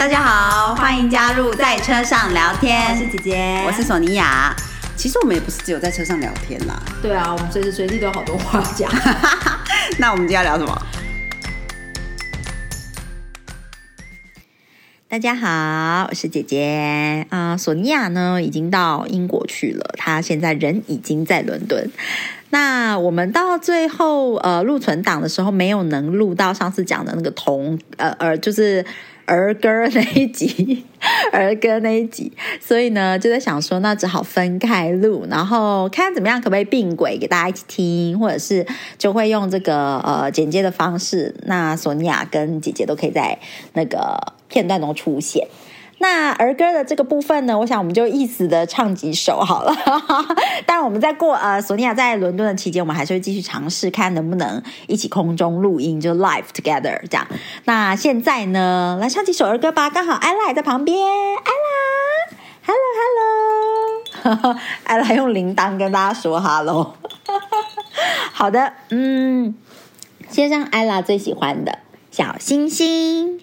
大家好，欢迎加入在车上聊天。我是姐姐，我是索尼娅。其实我们也不是只有在车上聊天啦。对啊，我们随时随地都有好多话讲。那我们今天要聊什么？大家好，我是姐姐啊。索尼娅呢，已经到英国去了，她现在人已经在伦敦。那我们到最后呃录存档的时候，没有能录到上次讲的那个同呃呃就是儿歌那一集，儿歌那一集，所以呢就在想说，那只好分开录，然后看怎么样可不可以并轨给大家一起听，或者是就会用这个呃剪接的方式，那索尼娅跟姐姐都可以在那个片段中出现。那儿歌的这个部分呢，我想我们就意思的唱几首好了。但，我们在过呃索尼娅在伦敦的期间，我们还是会继续尝试看能不能一起空中录音，就 live together 这样。那现在呢，来唱几首儿歌吧。刚好艾拉也在旁边，艾拉，hello hello，艾拉用铃铛跟大家说 hello。好的，嗯，先上艾拉最喜欢的小星星。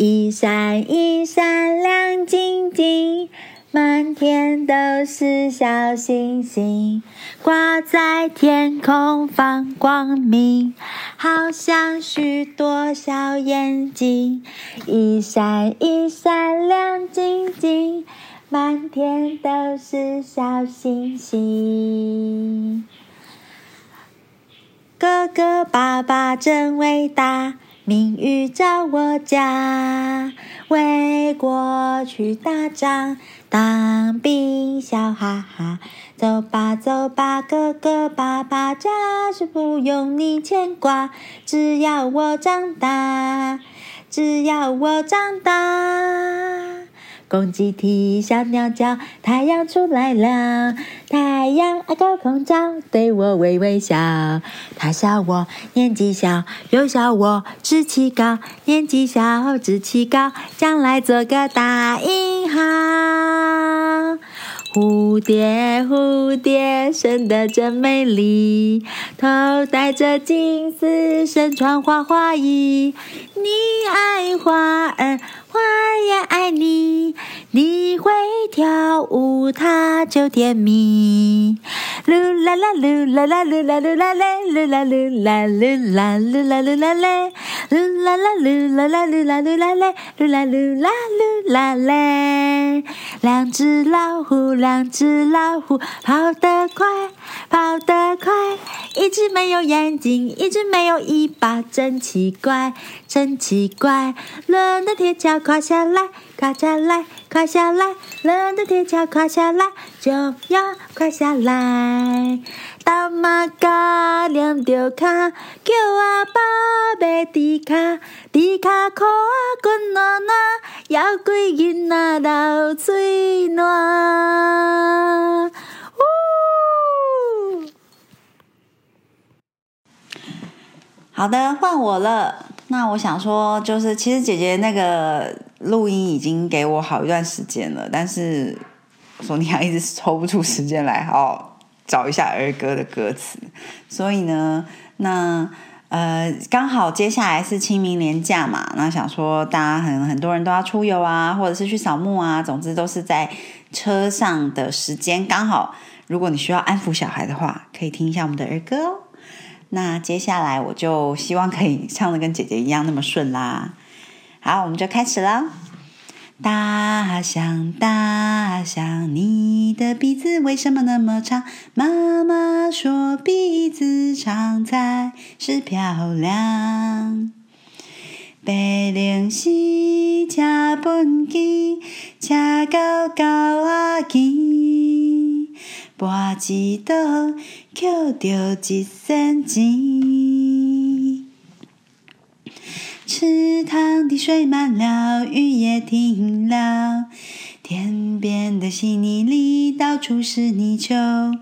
一闪一闪亮晶晶，满天都是小星星，挂在天空放光明，好像许多小眼睛。一闪一闪亮晶晶，满天都是小星星。哥哥爸爸真伟大。明玉找我家，为国去打仗，当兵笑哈哈。走吧走吧，哥哥爸爸，家事不用你牵挂，只要我长大，只要我长大。公鸡啼，小鸟叫，太阳出来了。太阳爱高空照，对我微微笑。他笑我年纪小，又笑我志气高。年纪小，志气高，将来做个大英豪。蝴蝶，蝴蝶，生得真美丽，头戴着金丝，身穿花花衣。你爱花儿。花儿也爱你，你会跳舞，它就甜蜜。噜啦啦噜啦啦噜啦噜啦嘞，噜啦噜啦噜啦噜啦噜啦嘞，噜啦啦噜啦啦噜啦噜啦嘞，噜啦噜啦噜啦嘞。两只老虎，两只老虎，跑得快，跑得快。一只没有眼睛，一只没有尾巴，真奇怪，真奇怪。伦敦铁桥垮下来，垮下来，垮下来。伦敦铁桥垮下来，就要垮下来。大马甲念着卡，叫阿爸买猪卡，猪卡裤啊滚暖暖，要几囡仔流嘴暖。好的，换我了。那我想说，就是其实姐姐那个录音已经给我好一段时间了，但是索尼娅一直抽不出时间来，好找一下儿歌的歌词。所以呢，那呃，刚好接下来是清明年假嘛，那想说大家很很多人都要出游啊，或者是去扫墓啊，总之都是在车上的时间，刚好如果你需要安抚小孩的话，可以听一下我们的儿歌哦。那接下来我就希望可以唱的跟姐姐一样那么顺啦。好，我们就开始了。大象，大象，你的鼻子为什么那么长？妈妈说鼻子长才是漂亮。白灵犀车本机，车高高啊起，跋一道捡着一仙钱。池塘的水满了，雨也停了。天边的稀泥里，到处是泥鳅。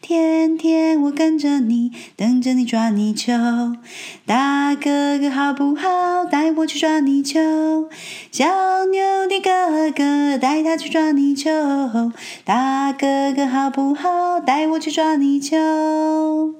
天天我跟着你，等着你抓泥鳅。大哥哥好不好？带我去抓泥鳅。小牛的哥哥带他去抓泥鳅。大哥哥好不好？带我去抓泥鳅。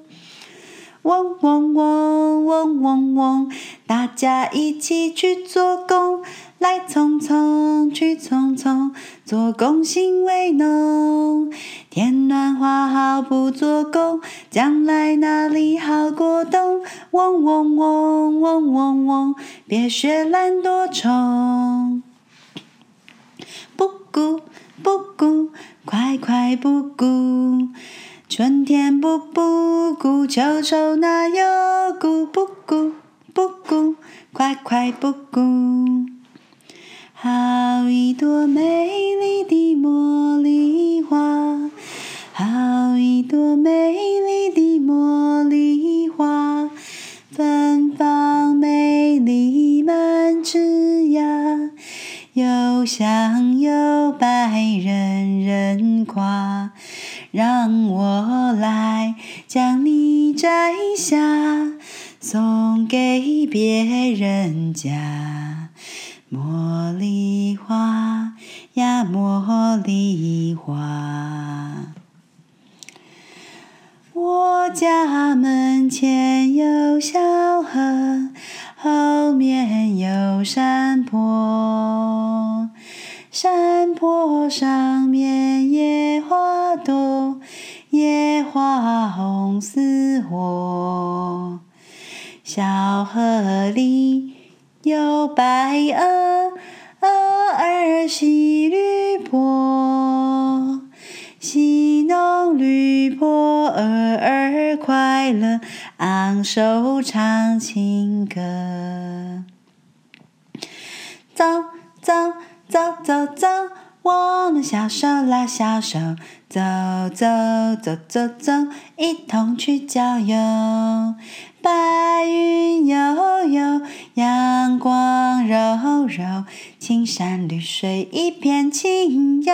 嗡嗡嗡嗡嗡嗡，大家一起去做工。来匆匆去匆匆，做工心未浓。天暖花好不做工，将来哪里好过冬？嗡嗡嗡嗡嗡嗡，别学懒惰虫。不顾不顾，快快不顾。春天不不鼓，秋收那又鼓？不鼓不鼓，快快不鼓。让我来将你摘下，送给别人家。茉莉花呀，茉莉花。我家门前有小河，后面有山坡。山坡上面野花多，野花红似火。小河里有白鹅，鹅儿戏绿波。戏弄绿波，鹅儿快乐，昂首唱情歌。走走。走走走，我们小手拉小手，走走走走走，一同去郊游。白云悠悠，阳光柔柔，青山绿水一片清幽。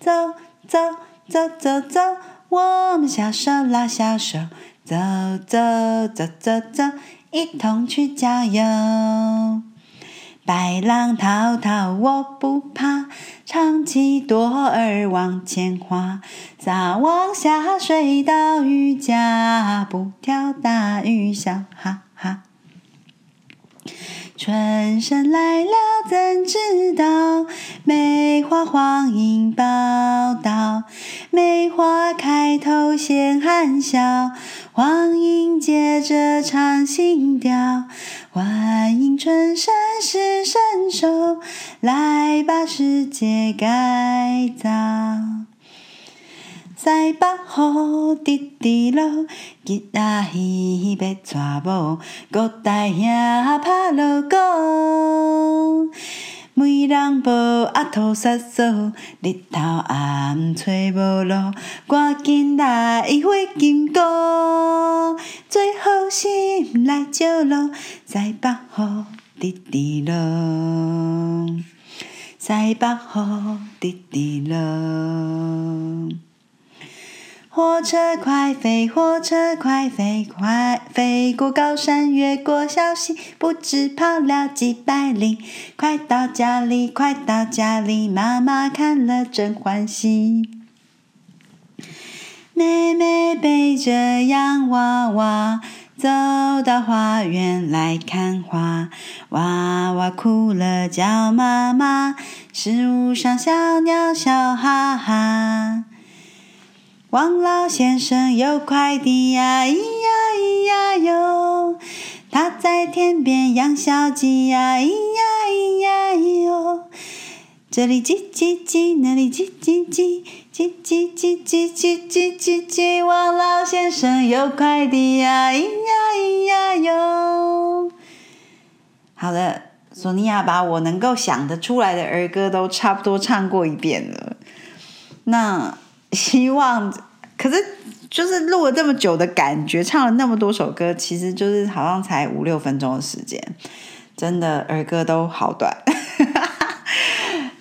走走走走走，我们小手拉小手，走走走走走，一同去郊游。白浪滔滔我不怕，唱起朵儿往前滑。撒网下水到渔家，不挑大鱼小哈哈。春神来了怎知道？梅花黄莺报道。梅花开头先含笑，黄莺接着唱新调。欢迎春山是伸手，来把世界改造。西北雨滴滴落，吉仔鱼要娶某，五代兄拍落鼓。每人无阿土杀扫，日头暗找无路，赶紧来回金鼓，做好心来接路，西北雨滴滴落，西北雨滴滴落。火车快飞，火车快飞，快飞过高山，越过小溪，不知跑了几百里。快到家里，快到家里，妈妈看了真欢喜。妹妹背着洋娃娃，走到花园来看花，娃娃哭了叫妈妈，树上小鸟笑哈哈。王老先生有快递呀，咿呀咿呀哟，他在田边养小鸡呀，咿呀咿呀哟。这里叽叽叽，那里叽叽叽，叽叽叽叽叽叽叽叽。王老先生有快递呀，咿呀咿呀哟。好了，索尼娅把我能够想得出来的儿歌都差不多唱过一遍了。那。希望，可是就是录了这么久的感觉，唱了那么多首歌，其实就是好像才五六分钟的时间，真的儿歌都好短。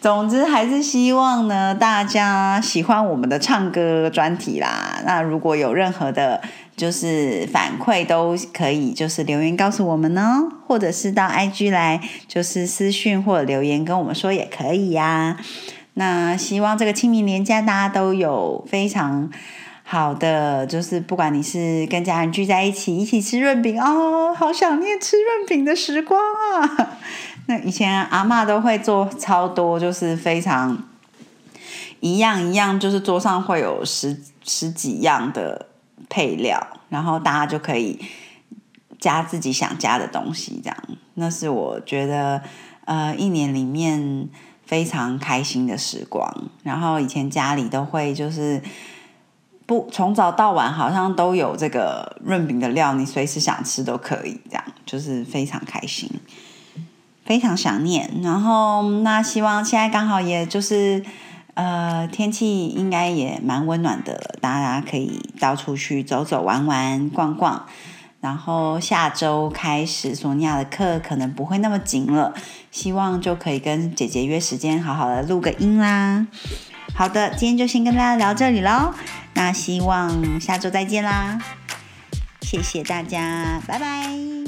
总之还是希望呢，大家喜欢我们的唱歌专题啦。那如果有任何的，就是反馈都可以，就是留言告诉我们呢，或者是到 IG 来，就是私讯或者留言跟我们说也可以呀。那希望这个清明年假大家都有非常好的，就是不管你是跟家人聚在一起，一起吃润饼哦，好想念吃润饼的时光啊！那以前阿妈都会做超多，就是非常一样一样，就是桌上会有十十几样的配料，然后大家就可以加自己想加的东西，这样。那是我觉得呃一年里面非常开心的时光。然后以前家里都会就是。不，从早到晚好像都有这个润饼的料，你随时想吃都可以，这样就是非常开心，非常想念。然后那希望现在刚好也就是呃天气应该也蛮温暖的，大家可以到处去走走玩玩逛逛。然后下周开始索尼娅的课可能不会那么紧了，希望就可以跟姐姐约时间，好好的录个音啦。好的，今天就先跟大家聊这里喽。那希望下周再见啦，谢谢大家，拜拜。